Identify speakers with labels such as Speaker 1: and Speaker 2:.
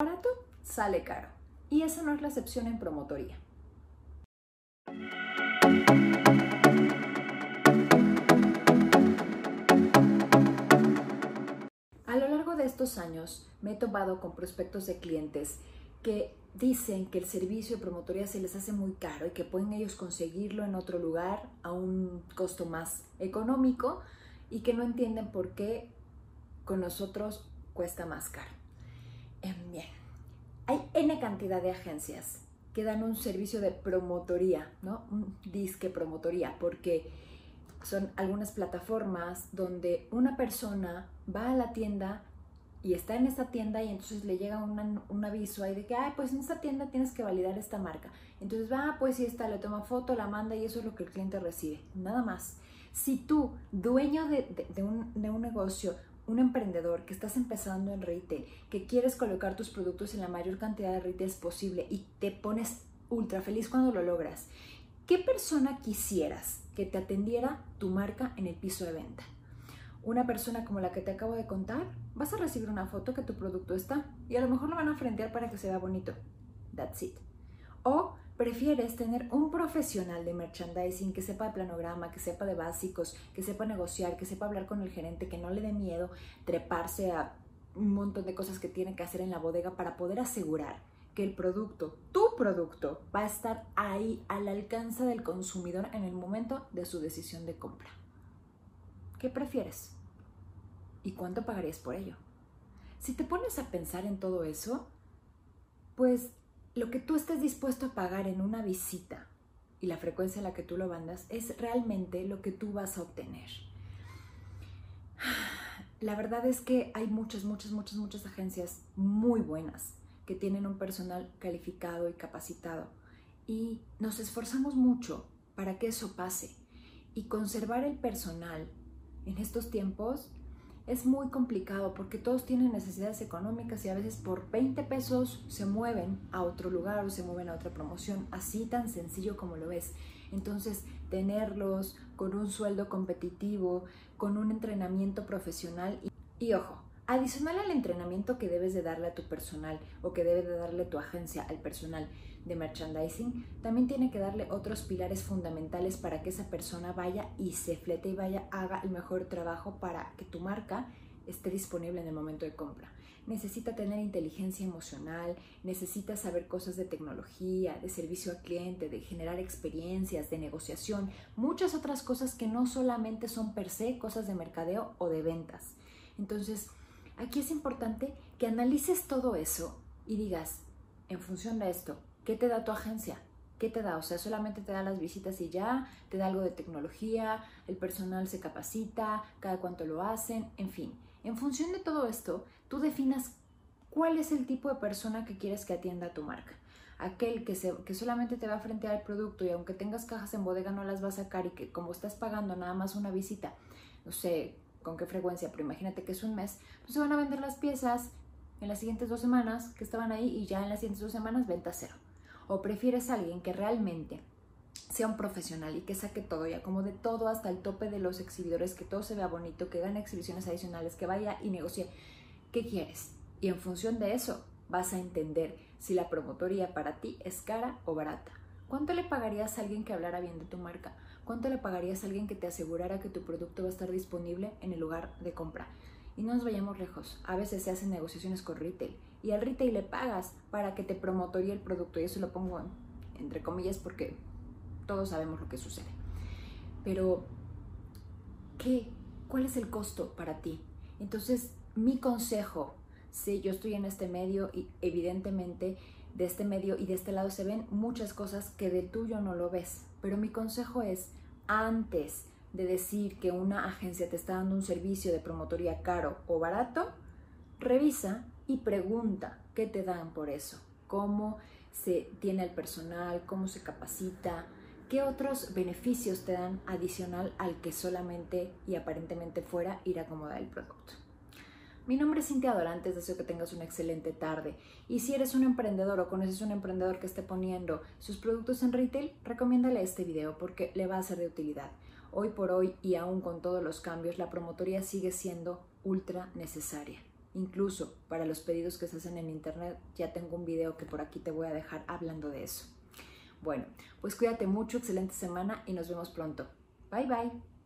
Speaker 1: barato sale caro. Y esa no es la excepción en promotoría. A lo largo de estos años me he topado con prospectos de clientes que dicen que el servicio de promotoría se les hace muy caro y que pueden ellos conseguirlo en otro lugar a un costo más económico y que no entienden por qué con nosotros cuesta más caro. N cantidad de agencias que dan un servicio de promotoría, ¿no? Un disque promotoría, porque son algunas plataformas donde una persona va a la tienda y está en esta tienda y entonces le llega un aviso ahí de que, ay, pues en esta tienda tienes que validar esta marca. Entonces va, pues sí está, le toma foto, la manda y eso es lo que el cliente recibe, nada más. Si tú, dueño de un negocio, un emprendedor que estás empezando en retail, que quieres colocar tus productos en la mayor cantidad de retails posible y te pones ultra feliz cuando lo logras, ¿qué persona quisieras que te atendiera tu marca en el piso de venta? Una persona como la que te acabo de contar, vas a recibir una foto que tu producto está y a lo mejor lo van a frentear para que se vea bonito. That's it. O prefieres tener un profesional de merchandising que sepa de planograma, que sepa de básicos, que sepa negociar, que sepa hablar con el gerente, que no le dé miedo treparse a un montón de cosas que tiene que hacer en la bodega para poder asegurar que el producto, tu producto, va a estar ahí al alcance del consumidor en el momento de su decisión de compra. ¿Qué prefieres? ¿Y cuánto pagarías por ello? Si te pones a pensar en todo eso, pues lo que tú estés dispuesto a pagar en una visita y la frecuencia en la que tú lo mandas es realmente lo que tú vas a obtener. La verdad es que hay muchas, muchas, muchas, muchas agencias muy buenas que tienen un personal calificado y capacitado y nos esforzamos mucho para que eso pase y conservar el personal en estos tiempos es muy complicado porque todos tienen necesidades económicas y a veces por 20 pesos se mueven a otro lugar o se mueven a otra promoción, así tan sencillo como lo es. Entonces, tenerlos con un sueldo competitivo, con un entrenamiento profesional y, y ojo, adicional al entrenamiento que debes de darle a tu personal o que debe de darle tu agencia al personal de merchandising, también tiene que darle otros pilares fundamentales para que esa persona vaya y se flete y vaya, haga el mejor trabajo para que tu marca esté disponible en el momento de compra. Necesita tener inteligencia emocional, necesita saber cosas de tecnología, de servicio al cliente, de generar experiencias, de negociación, muchas otras cosas que no solamente son per se cosas de mercadeo o de ventas. Entonces, aquí es importante que analices todo eso y digas, en función de esto, ¿Qué te da tu agencia? ¿Qué te da? O sea, solamente te da las visitas y ya, te da algo de tecnología, el personal se capacita, cada cuánto lo hacen, en fin. En función de todo esto, tú definas cuál es el tipo de persona que quieres que atienda a tu marca. Aquel que, se, que solamente te va a frente al producto y aunque tengas cajas en bodega no las va a sacar y que como estás pagando nada más una visita, no sé con qué frecuencia, pero imagínate que es un mes, pues se van a vender las piezas en las siguientes dos semanas que estaban ahí y ya en las siguientes dos semanas venta cero o prefieres a alguien que realmente sea un profesional y que saque todo y acomode todo hasta el tope de los exhibidores, que todo se vea bonito, que gane exhibiciones adicionales, que vaya y negocie. ¿Qué quieres? Y en función de eso vas a entender si la promotoría para ti es cara o barata. ¿Cuánto le pagarías a alguien que hablara bien de tu marca? ¿Cuánto le pagarías a alguien que te asegurara que tu producto va a estar disponible en el lugar de compra? Y no nos vayamos lejos. A veces se hacen negociaciones con retail y al retail le pagas para que te promotorie el producto. Y eso lo pongo entre comillas porque todos sabemos lo que sucede. Pero, ¿qué? ¿Cuál es el costo para ti? Entonces, mi consejo, si yo estoy en este medio y evidentemente de este medio y de este lado se ven muchas cosas que del tuyo no lo ves, pero mi consejo es antes de decir que una agencia te está dando un servicio de promotoría caro o barato, revisa y pregunta qué te dan por eso, cómo se tiene el personal, cómo se capacita, qué otros beneficios te dan adicional al que solamente y aparentemente fuera ir acomodar el producto. Mi nombre es Cintia Dorantes, deseo que tengas una excelente tarde. Y si eres un emprendedor o conoces un emprendedor que esté poniendo sus productos en retail, recomiéndale este video porque le va a ser de utilidad. Hoy por hoy y aún con todos los cambios, la promotoría sigue siendo ultra necesaria. Incluso para los pedidos que se hacen en internet, ya tengo un video que por aquí te voy a dejar hablando de eso. Bueno, pues cuídate mucho, excelente semana y nos vemos pronto. Bye bye.